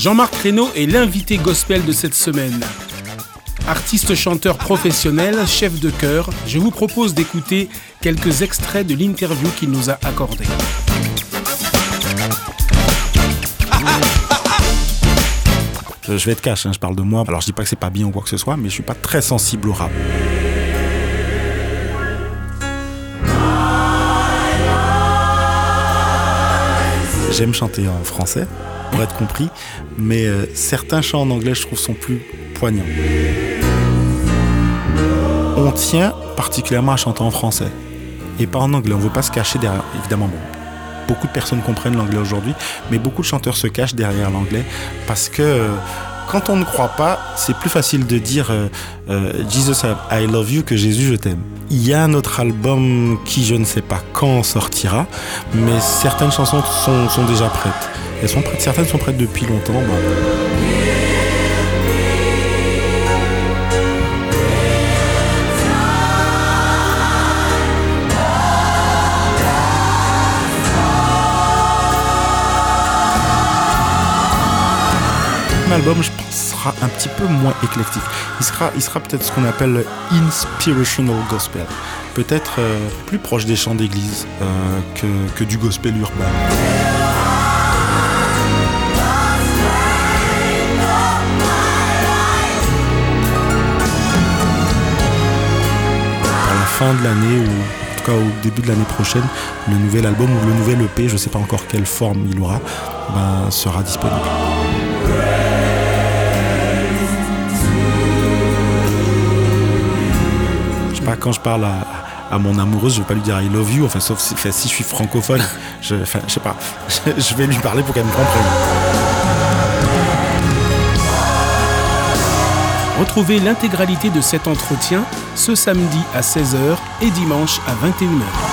Jean-Marc Reynaud est l'invité gospel de cette semaine. Artiste chanteur professionnel, chef de chœur, je vous propose d'écouter quelques extraits de l'interview qu'il nous a accordée. Je vais être cash, hein, je parle de moi. Alors je dis pas que c'est pas bien ou quoi que ce soit, mais je suis pas très sensible au rap. J'aime chanter en français, pour être compris, mais euh, certains chants en anglais, je trouve, sont plus poignants. On tient particulièrement à chanter en français et pas en anglais. On veut pas se cacher derrière, évidemment. beaucoup de personnes comprennent l'anglais aujourd'hui, mais beaucoup de chanteurs se cachent derrière l'anglais parce que euh, quand on ne croit pas, c'est plus facile de dire euh, euh, Jesus I love you que Jésus je t'aime. Il y a un autre album qui je ne sais pas quand sortira, mais certaines chansons sont, déjà prêtes. Elles sont prêtes, certaines sont prêtes depuis longtemps. Album, je pense, sera un petit peu moins éclectique. Il sera, il sera peut-être ce qu'on appelle inspirational gospel. Peut-être euh, plus proche des chants d'église euh, que, que du gospel urbain. À la fin de l'année ou en tout cas au début de l'année prochaine, le nouvel album ou le nouvel EP, je ne sais pas encore quelle forme il aura, ben, sera disponible. Quand je parle à, mon amoureuse, je vais pas lui dire I love you, enfin, sauf si, si je suis francophone, je, enfin, je sais pas, je vais lui parler pour qu'elle me comprenne. Retrouvez l'intégralité de cet entretien ce samedi à 16h et dimanche à 21h.